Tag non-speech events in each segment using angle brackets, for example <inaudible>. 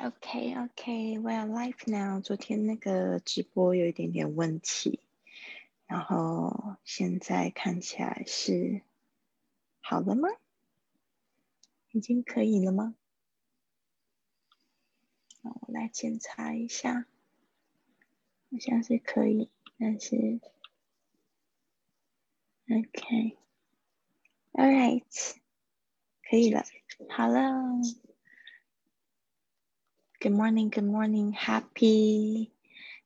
OK OK, we are live now. 昨天那个直播有一点点问题，然后现在看起来是好了吗？已经可以了吗？我来检查一下，好像是可以，但是 OK, All right，可以了，好了。Good morning, good morning, happy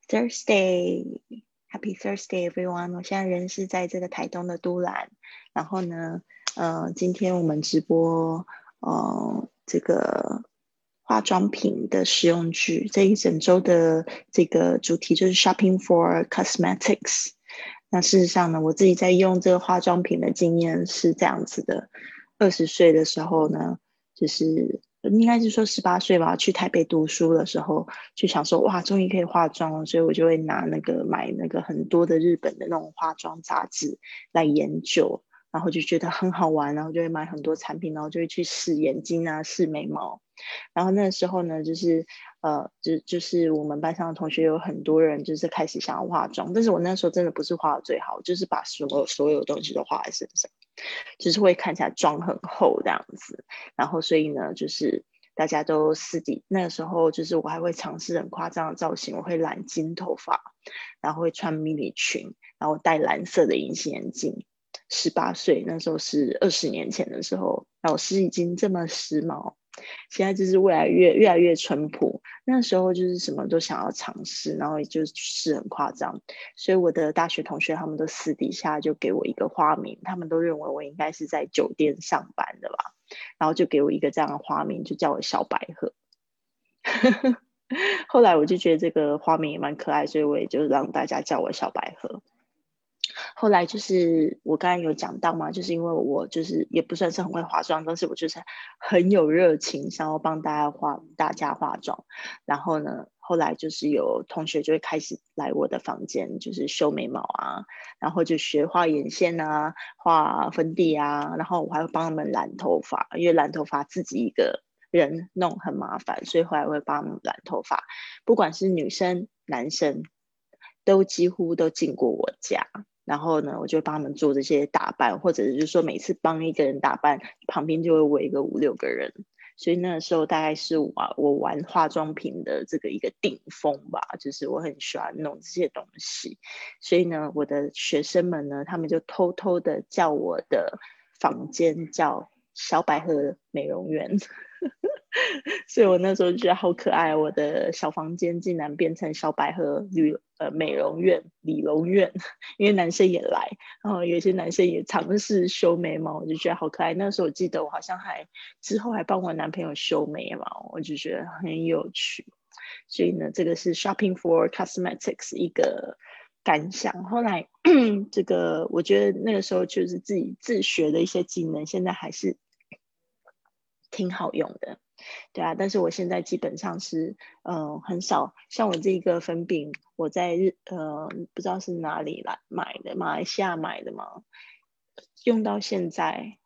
Thursday, happy Thursday, everyone. 我现在人是在这个台东的都兰，然后呢，呃，今天我们直播，呃，这个化妆品的使用剧，这一整周的这个主题就是 shopping for cosmetics。那事实上呢，我自己在用这个化妆品的经验是这样子的：二十岁的时候呢，就是。应该是说十八岁吧，去台北读书的时候，就想说哇，终于可以化妆了，所以我就会拿那个买那个很多的日本的那种化妆杂志来研究，然后就觉得很好玩，然后就会买很多产品，然后就会去试眼睛啊，试眉毛。然后那时候呢，就是呃，就就是我们班上的同学有很多人就是开始想要化妆，但是我那时候真的不是化的最好，就是把所有所有东西都画在身上，就是会看起来妆很厚这样子。然后所以呢，就是大家都私底那个时候，就是我还会尝试很夸张的造型，我会染金头发，然后会穿迷你裙，然后戴蓝色的隐形眼镜。十八岁那时候是二十年前的时候，老师已经这么时髦。现在就是未来越越来越淳朴，那时候就是什么都想要尝试，然后也就是很夸张，所以我的大学同学他们都私底下就给我一个花名，他们都认为我应该是在酒店上班的吧，然后就给我一个这样的花名，就叫我小白鹤。<laughs> 后来我就觉得这个花名也蛮可爱，所以我也就让大家叫我小白鹤。后来就是我刚才有讲到嘛，就是因为我就是也不算是很会化妆，但是我就是很有热情，想要帮大家化大家化妆。然后呢，后来就是有同学就会开始来我的房间，就是修眉毛啊，然后就学画眼线啊，画粉底啊，然后我还会帮他们染头发，因为染头发自己一个人弄很麻烦，所以后来会帮他们染头发，不管是女生男生，都几乎都进过我家。然后呢，我就帮他们做这些打扮，或者是就说每次帮一个人打扮，旁边就会围个五六个人。所以那时候大概是我我玩化妆品的这个一个顶峰吧，就是我很喜欢弄这些东西。所以呢，我的学生们呢，他们就偷偷的叫我的房间叫小百合美容院。<laughs> <laughs> 所以我那时候觉得好可爱，我的小房间竟然变成小百合旅呃美容院、理容院，因为男生也来，然后有些男生也尝试修眉毛，我就觉得好可爱。那时候我记得我好像还之后还帮我男朋友修眉毛，我就觉得很有趣。所以呢，这个是 shopping for cosmetics 一个感想。后来 <clears throat> 这个我觉得那个时候就是自己自学的一些技能，现在还是挺好用的。对啊，但是我现在基本上是，嗯，很少像我这个粉饼，我在日，呃，不知道是哪里来买的，马来西亚买的嘛，用到现在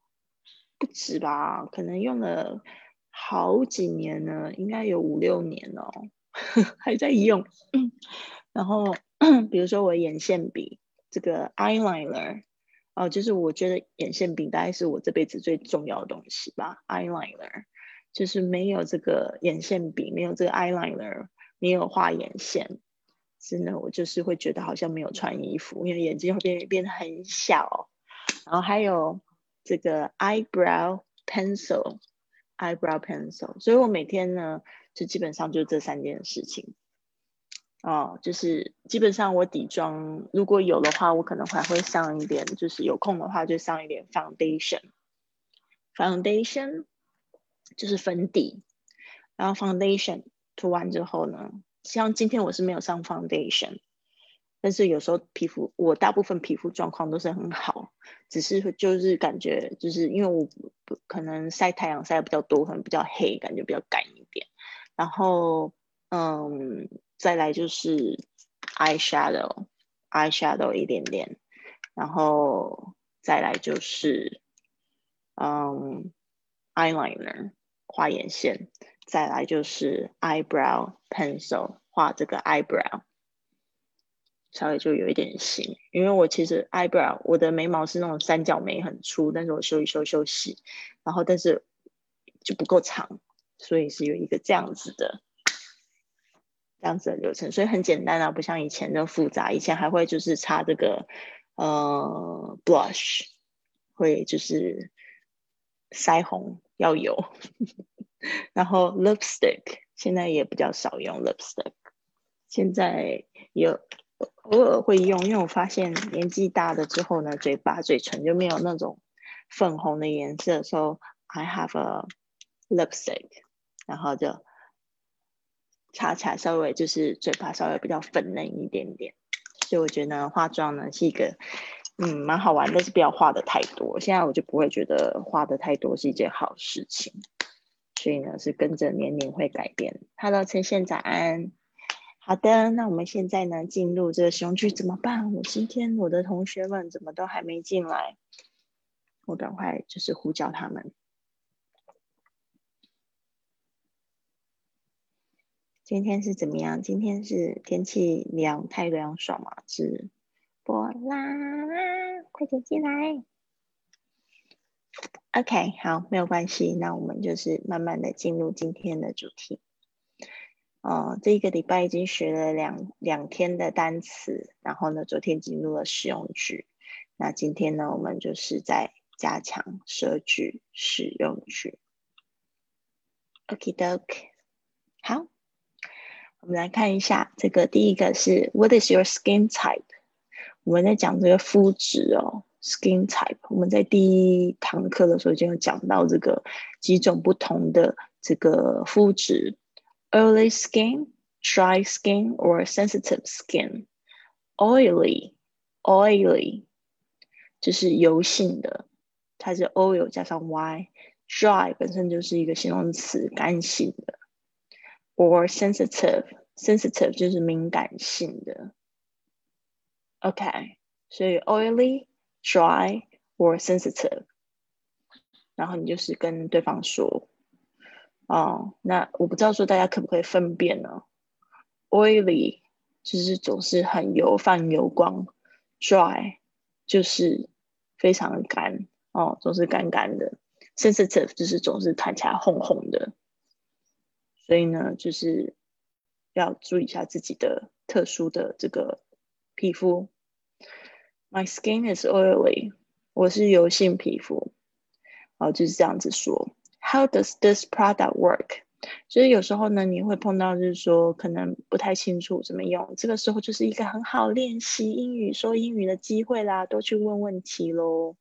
不止吧，可能用了好几年了，应该有五六年了，<laughs> 还在用。然后比如说我眼线笔，这个 eyeliner，哦，就是我觉得眼线笔大概是我这辈子最重要的东西吧，eyeliner。就是没有这个眼线笔，没有这个 eyeliner，没有画眼线，真的我就是会觉得好像没有穿衣服，因为眼睛会变变得很小。然后还有这个 eyebrow pencil，eyebrow pencil，所以我每天呢就基本上就这三件事情。哦，就是基本上我底妆如果有的话，我可能还会上一点，就是有空的话就上一点 foundation，foundation。就是粉底，然后 foundation 涂完之后呢，像今天我是没有上 foundation，但是有时候皮肤我大部分皮肤状况都是很好，只是就是感觉就是因为我可能晒太阳晒的比较多，可能比较黑，感觉比较干一点。然后嗯，再来就是 eyeshadow，eyeshadow 一点点，然后再来就是嗯 eyeliner。画眼线，再来就是 eyebrow pencil 画这个 eyebrow，稍微就有一点型，因为我其实 eyebrow 我的眉毛是那种三角眉很粗，但是我修一修修细，然后但是就不够长，所以是有一个这样子的这样子的流程，所以很简单啊，不像以前那么复杂，以前还会就是擦这个呃 blush，会就是腮红要有。然后 lipstick 现在也比较少用 lipstick，现在有偶尔会用，因为我发现年纪大了之后呢，嘴巴嘴唇就没有那种粉红的颜色，所以 I have a lipstick，然后就擦起来稍微就是嘴巴稍微比较粉嫩一点点，所以我觉得化妆呢是一个嗯蛮好玩，但是不要画的太多。现在我就不会觉得画的太多是一件好事情。所以呢，是跟着年龄会改变。Hello，陈宪早安。好的，那我们现在呢，进入这个使用句怎么办？我今天我的同学们怎么都还没进来？我赶快就是呼叫他们。今天是怎么样？今天是天气凉，太凉爽嘛？是波拉，快点进来。OK，好，没有关系。那我们就是慢慢的进入今天的主题。哦，这一个礼拜已经学了两两天的单词，然后呢，昨天进入了实用句。那今天呢，我们就是在加强舌句使用句。OK，Doke，好，我们来看一下这个第一个是 What is your skin type？我们在讲这个肤质哦。Skin type，我们在第一堂课的时候就有讲到这个几种不同的这个肤质：oily skin、dry skin or sensitive skin。oily，oily 就是油性的，它是 oil 加上 y；dry 本身就是一个形容词，干性的；or sensitive，sensitive 就是敏感性的。OK，所以 oily。dry or sensitive，然后你就是跟对方说，哦，那我不知道说大家可不可以分辨呢？oily 就是总是很油泛油光，dry 就是非常干哦，总是干干的，sensitive 就是总是看起来红红的，所以呢，就是要注意一下自己的特殊的这个皮肤。My skin is oily，我是油性皮肤，哦，就是这样子说。How does this product work？所以有时候呢，你会碰到就是说可能不太清楚怎么用，这个时候就是一个很好练习英语说英语的机会啦，多去问问题喽。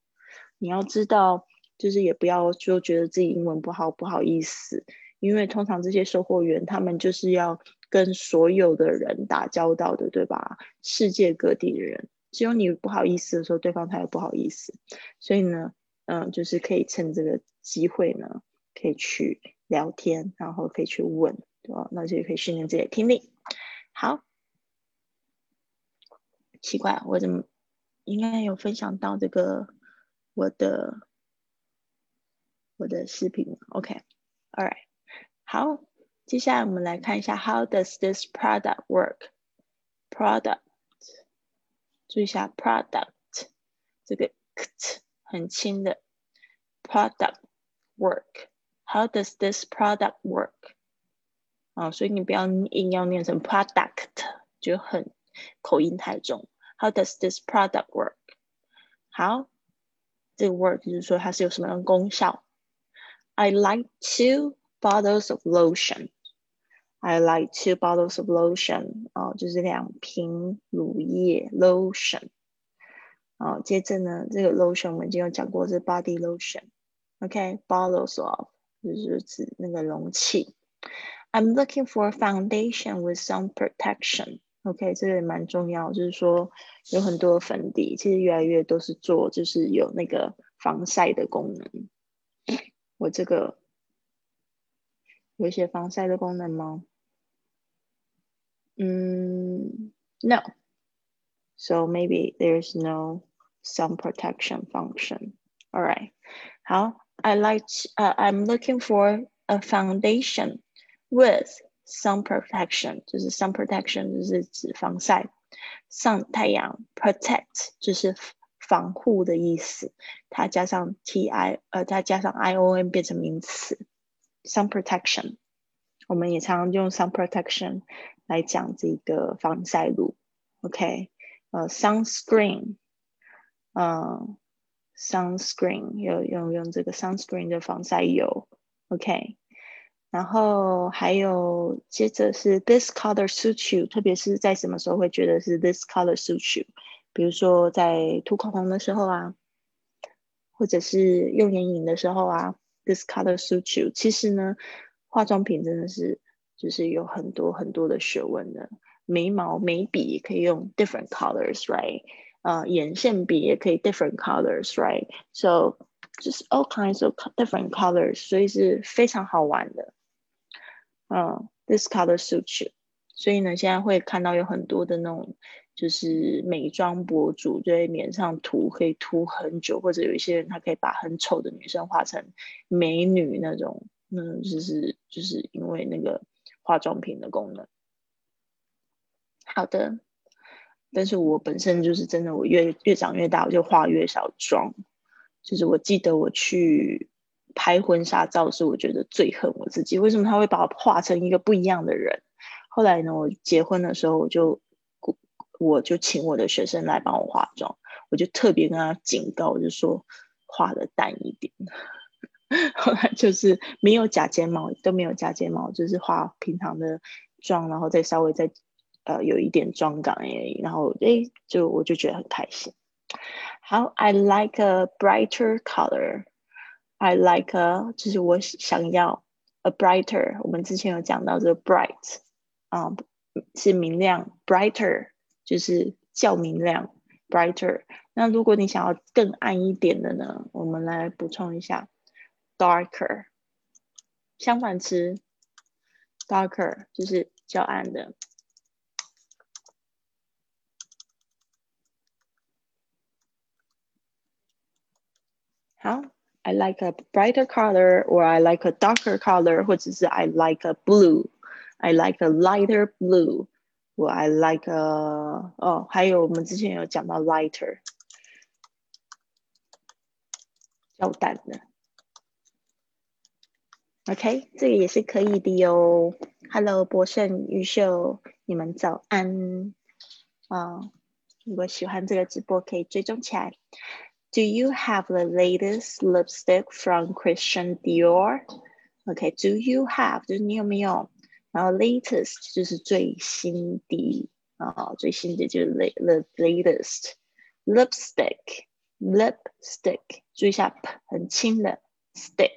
你要知道，就是也不要就觉得自己英文不好不好意思，因为通常这些售货员他们就是要跟所有的人打交道的，对吧？世界各地的人。只有你不好意思的时候，对方才会不好意思。所以呢，嗯，就是可以趁这个机会呢，可以去聊天，然后可以去问，对吧？那就可以训练自己的听力。好，奇怪，我怎么应该有分享到这个我的我的视频？OK，All right，好，接下来我们来看一下，How does this product work？Product。注意一下 product 这个 kt 很轻的 product work。How does this product work？啊，所以你不要硬要念成 product，就很口音太重。How does this product work？好，这个 work 就是说它是有什么样的功效。I like two bottles of lotion。 I like two bottles of lotion，哦，就是两瓶乳液 lotion。哦，接着呢，这个 lotion 我们已经有讲过是 body lotion，OK，bottles of 就是指那个容器。I'm looking for a foundation with some protection，OK，这个也蛮重要，就是说有很多粉底，其实越来越都是做就是有那个防晒的功能。我这个有一些防晒的功能吗 ？Mm, no. So maybe there's no sun protection function. All right. How I like, uh, I'm looking for a foundation with sun protection，就是 sun protection 就是指防晒，上太阳 protect 就是防护的意思，它加上 t i 呃，它加上 i o n 变成名词，sun protection。我们也常常用 sun protection 来讲这个防晒露，OK，呃，sunscreen，嗯，sunscreen 有用用这个 sunscreen 的防晒油，OK。然后还有接着是 this color suits you，特别是在什么时候会觉得是 this color suits you？比如说在涂口红的时候啊，或者是用眼影的时候啊，this color suits you。其实呢，化妆品真的是就是有很多很多的学问的。眉毛眉笔也可以用 different colors，right？呃，眼线笔也可以 different colors，right？So just all kinds of different colors，所以是非常好玩的。嗯，this color suits you，所以呢，现在会看到有很多的那种，就是美妆博主在脸上涂可以涂很久，或者有一些人他可以把很丑的女生画成美女那种，嗯，就是就是因为那个化妆品的功能。好的，但是我本身就是真的，我越越长越大，我就化越少妆，就是我记得我去。拍婚纱照是我觉得最恨我自己，为什么他会把我化成一个不一样的人？后来呢，我结婚的时候，我就我就请我的学生来帮我化妆，我就特别跟他警告，我就说化的淡一点。后来就是没有假睫毛，都没有假睫毛，就是画平常的妆，然后再稍微再呃有一点妆感而已。然后哎，就我就觉得很开心。好，I like a brighter color。I like a，就是我想要 a brighter。我们之前有讲到这个 bright，啊，是明亮，brighter 就是较明亮，brighter。那如果你想要更暗一点的呢，我们来补充一下 ，darker。相反词，darker 就是较暗的。好。I like a brighter color or I like a darker color，或者是 I like a blue，I like a lighter blue，或 I like a 哦，还有我们之前有讲到 lighter，较淡的。 OK，这个也是可以的哟。Hello，博胜、玉秀，你们早安啊！如果喜欢这个直播，可以追踪起来。Do you have the latest lipstick from Christian Dior? Okay, do you have 就是你有没有？然后 latest 就是最新的啊，最新的就是 the latest lipstick lipstick，注意一下 p 很轻的 stick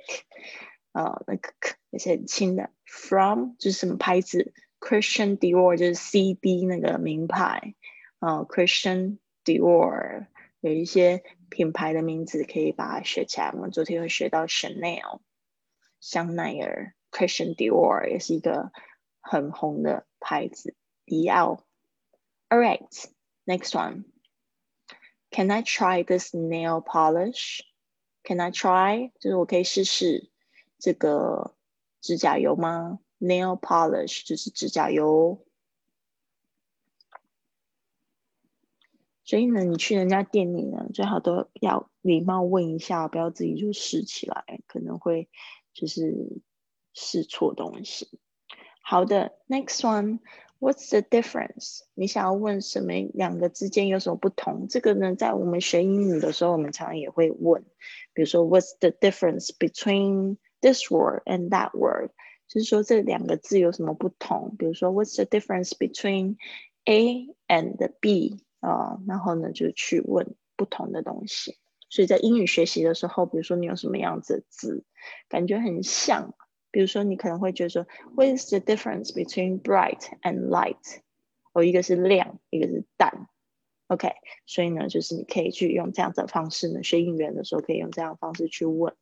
啊，那个 k 也是很轻的。From 就是什么牌子？Christian Dior 就是 CD 那个名牌啊，Christian Dior 有一些。品牌的名字可以把它学起来。我们昨天有学到 Chanel 香奈儿，Christian Dior 也是一个很红的牌子。迪奥。All right, next one. Can I try this nail polish? Can I try？就是我可以试试 这个指甲油吗？Nail polish 就是指甲油。所以呢，你去人家店里呢，最好都要礼貌问一下，不要自己就试起来，可能会就是试错东西。好的，next one，what's the difference？你想要问什么？两个之间有什么不同？这个呢，在我们学英语的时候，我们常常也会问，比如说，what's the difference between this word and that word？就是说这两个字有什么不同？比如说，what's the difference between A and B？啊，然后呢，就去问不同的东西。所以在英语学习的时候，比如说你有什么样子的字，感觉很像，比如说你可能会觉得说，What is the difference between bright and light？哦，一个是亮，一个是淡。OK，所以呢，就是你可以去用这样的方式呢，学英语的时候可以用这样的方式去问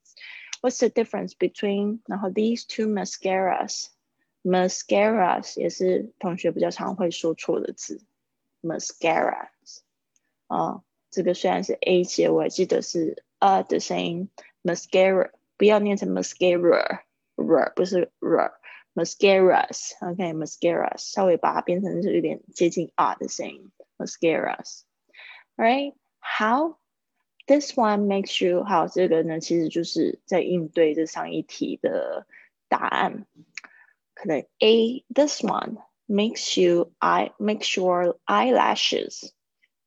，What's the difference between？然后 these two mascaras，mascaras 也是同学比较常会说错的字。mascara 啊，这个虽然是 a 结尾，记得是 a 的声音。mascara 不要念成 mascara，r 不是 r。 mascaras，OK，mascaras，稍微把它变成是有点接近 R 的声音，mascaras，right？好 ，this one makes you 好，这个呢其实就是在应对这上一题的答案。可能 A this one makes you eye makes your eyelashes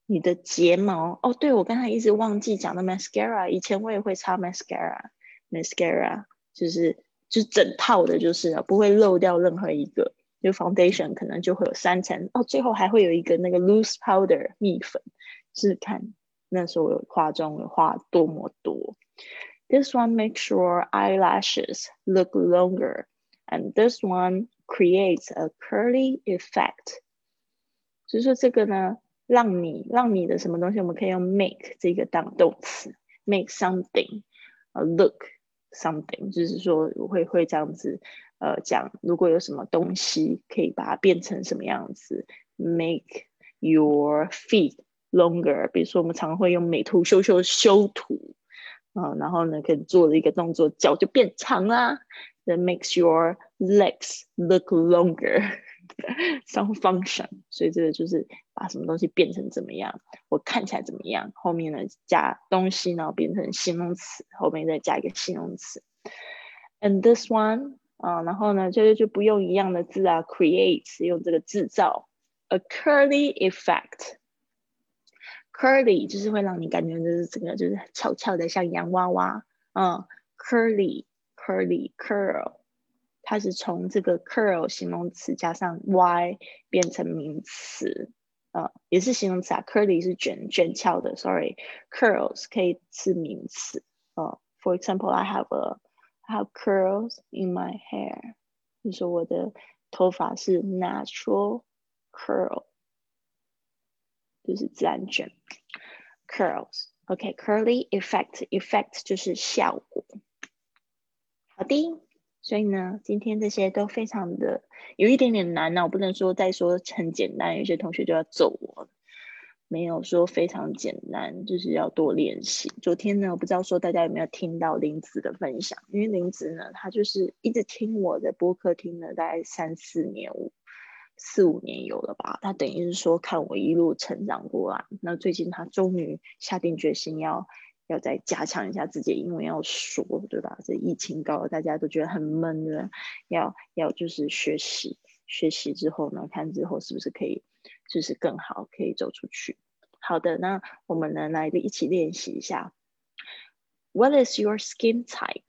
你的睫毛哦，对我刚才一直忘记讲的 mascara，以前我也会擦 mascara，mascara 就是就整套的，就是不会漏掉任何一个。就 foundation 可能就会有三层哦，最后还会有一个那个 loose powder 蜜粉，是看那时候化妆的画多么多。This one makes your eyelashes look longer. And this one creates a curly effect，就是说这个呢，让你让你的什么东西，我们可以用 make 这个当动词，make something，呃，look something，就是说会会这样子，呃，讲如果有什么东西可以把它变成什么样子，make your feet longer，比如说我们常会用美图秀秀修图，啊，然后呢可以做的一个动作，脚就变长啦。that makes your legs look longer <laughs> some function，所以这个就是把什么东西变成怎么样，我看起来怎么样，后面呢加东西，然后变成形容词，后面再加一个形容词。And this one 啊，然后呢就就不用一样的字啊，creates 用这个制造 a curly effect。Curly 就是会让你感觉就是整个就是翘翘的，像洋娃娃，嗯，curly。curly curl，它是从这个 curl 形容词加上 y 变成名词，呃，也是形容词啊。curly 是卷卷翘的，sorry，curls 可以是名词，呃，for example，I have a I have curls in my hair，就说我的头发是 natural curl，就是自然卷，curls，OK，curly effect，effect 就是效果。好的，所以呢，今天这些都非常的有一点点难呢。我不能说再说很简单，有些同学就要揍我。没有说非常简单，就是要多练习。昨天呢，我不知道说大家有没有听到林子的分享，因为林子呢，他就是一直听我的播客，听了大概三四年五四五年有了吧。他等于是说看我一路成长过来，那最近他终于下定决心要。要再加强一下自己英文要说，对吧？这疫情高，大家都觉得很闷的，要要就是学习，学习之后呢，看之后是不是可以，就是更好，可以走出去。好的，那我们呢来一起练习一下。What is your skin type?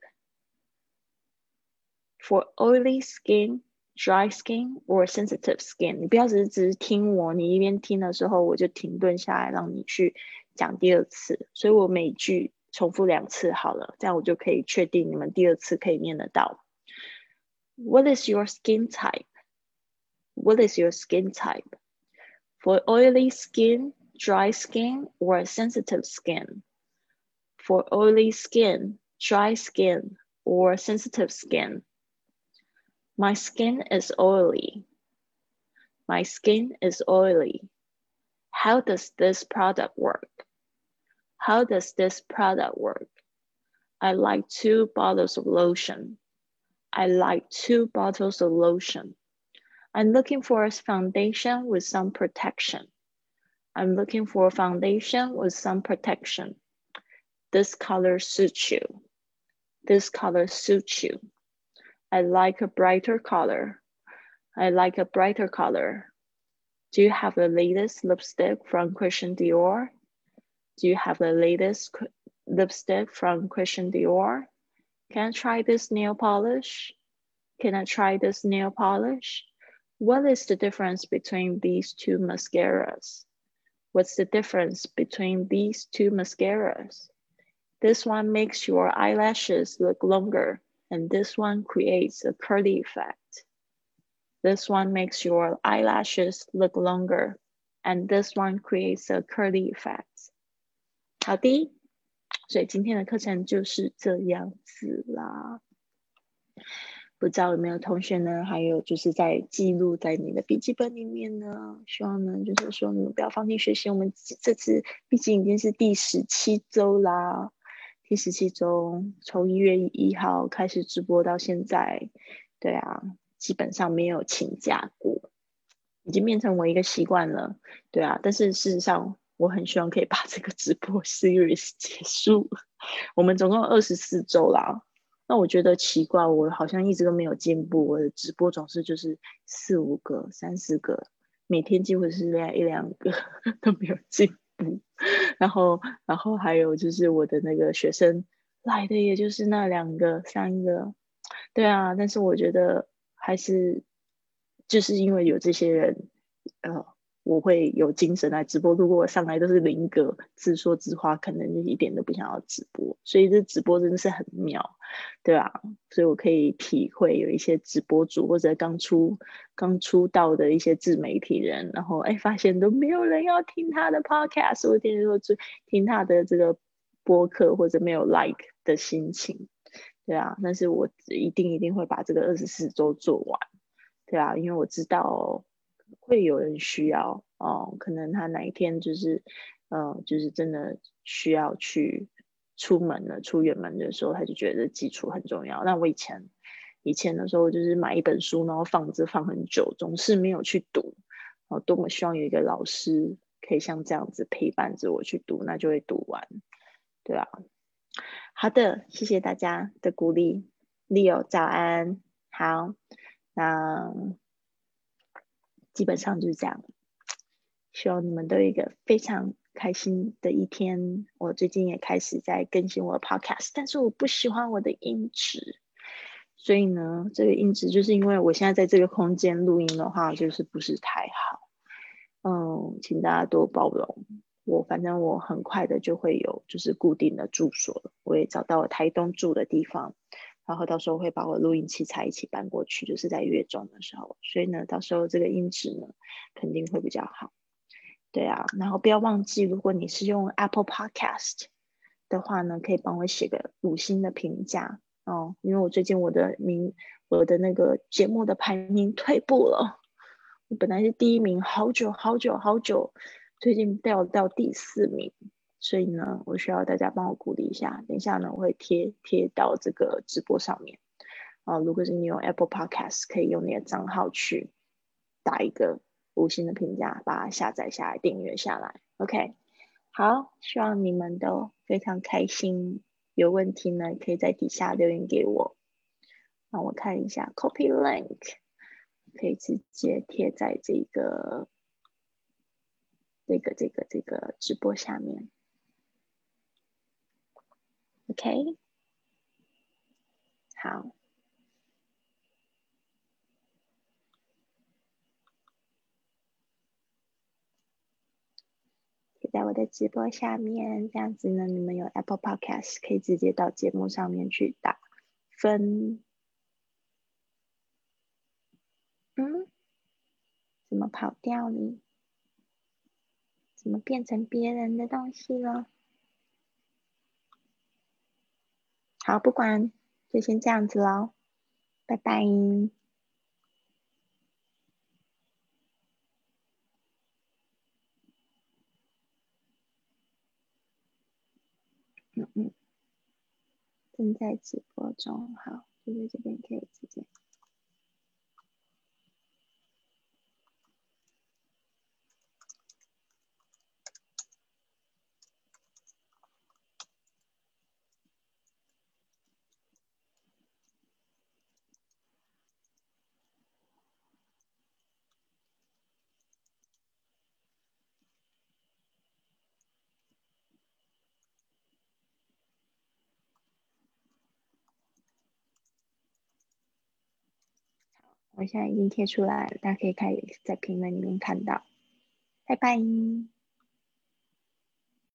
For oily skin, dry skin, or sensitive skin？你不要只是只是听我，你一边听的时候我就停顿下来，让你去。讲第二次，所以我每句重复两次好了，这样我就可以确定你们第二次可以念得到。What is your skin type? What is your skin type? For oily skin, dry skin, or sensitive skin? For oily skin, dry skin, or sensitive skin? My skin is oily. My skin is oily. How does this product work? How does this product work? I like two bottles of lotion. I like two bottles of lotion. I'm looking for a foundation with some protection. I'm looking for a foundation with some protection. This color suits you. This color suits you. I like a brighter color. I like a brighter color. Do you have the latest lipstick from Christian Dior? Do you have the latest lipstick from Christian Dior? Can I try this nail polish? Can I try this nail polish? What is the difference between these two mascaras? What's the difference between these two mascaras? This one makes your eyelashes look longer, and this one creates a curly effect. This one makes your eyelashes look longer, and this one creates a curly effect. 好的，所以今天的课程就是这样子啦。不知道有没有同学呢？还有就是在记录在你的笔记本里面呢？希望呢，就是说你们不要放弃学习。我们这次毕竟已经是第十七周啦，第十七周从一月一号开始直播到现在，对啊，基本上没有请假过，已经变成我一个习惯了。对啊，但是事实上，我很希望可以把这个直播 <laughs> series 结束。我们总共二十四周啦，那我觉得奇怪，我好像一直都没有进步。我的直播总是就是四五个、三四个，每天几乎是两一两个 <laughs> 都没有进步。<laughs> 然后，然后还有就是我的那个学生来的，也就是那两个、三个。对啊，但是我觉得还是就是因为有这些人，呃。我会有精神来直播。如果我上来都是零个自说自话，可能就一点都不想要直播。所以这直播真的是很妙，对吧？所以我可以体会有一些直播主或者刚出刚出道的一些自媒体人，然后哎发现都没有人要听他的 podcast，或者说就听他的这个播客或者没有 like 的心情，对啊。但是我一定一定会把这个二十四周做完，对啊，因为我知道。会有人需要哦，可能他哪一天就是，呃，就是真的需要去出门了，出远门的时候，他就觉得基础很重要。那我以前以前的时候，就是买一本书，然后放着放很久，总是没有去读。我，多么希望有一个老师可以像这样子陪伴着我去读，那就会读完，对吧？好的，谢谢大家的鼓励，Leo 早安，好，那。基本上就是这样，希望你们都有一个非常开心的一天。我最近也开始在更新我的 podcast，但是我不喜欢我的音质，所以呢，这个音质就是因为我现在在这个空间录音的话，就是不是太好。嗯，请大家多包容。我反正我很快的就会有就是固定的住所了，我也找到了台东住的地方。然后到时候会把我录音器材一起搬过去，就是在月中的时候，所以呢，到时候这个音质呢肯定会比较好。对啊，然后不要忘记，如果你是用 Apple Podcast 的话呢，可以帮我写个五星的评价哦，因为我最近我的名，我的那个节目的排名退步了，我本来是第一名，好久好久好久，最近掉到第四名。所以呢，我需要大家帮我鼓励一下。等一下呢，我会贴贴到这个直播上面。哦，如果是你用 Apple Podcast，可以用你的账号去打一个五星的评价，把它下载下来，订阅下来。OK，好，希望你们都非常开心。有问题呢，可以在底下留言给我。让我看一下 Copy Link，可以直接贴在这个这个这个这个直播下面。OK，好，在我的直播下面，这样子呢，你们有 Apple Podcast 可以直接到节目上面去打分。嗯？怎么跑掉呢？怎么变成别人的东西了？好，不管，就先这样子喽，拜拜。嗯嗯，正在直播中，好，就在这边可以直接。我现在已经贴出来了，大家可以看在评论里面看到。拜拜。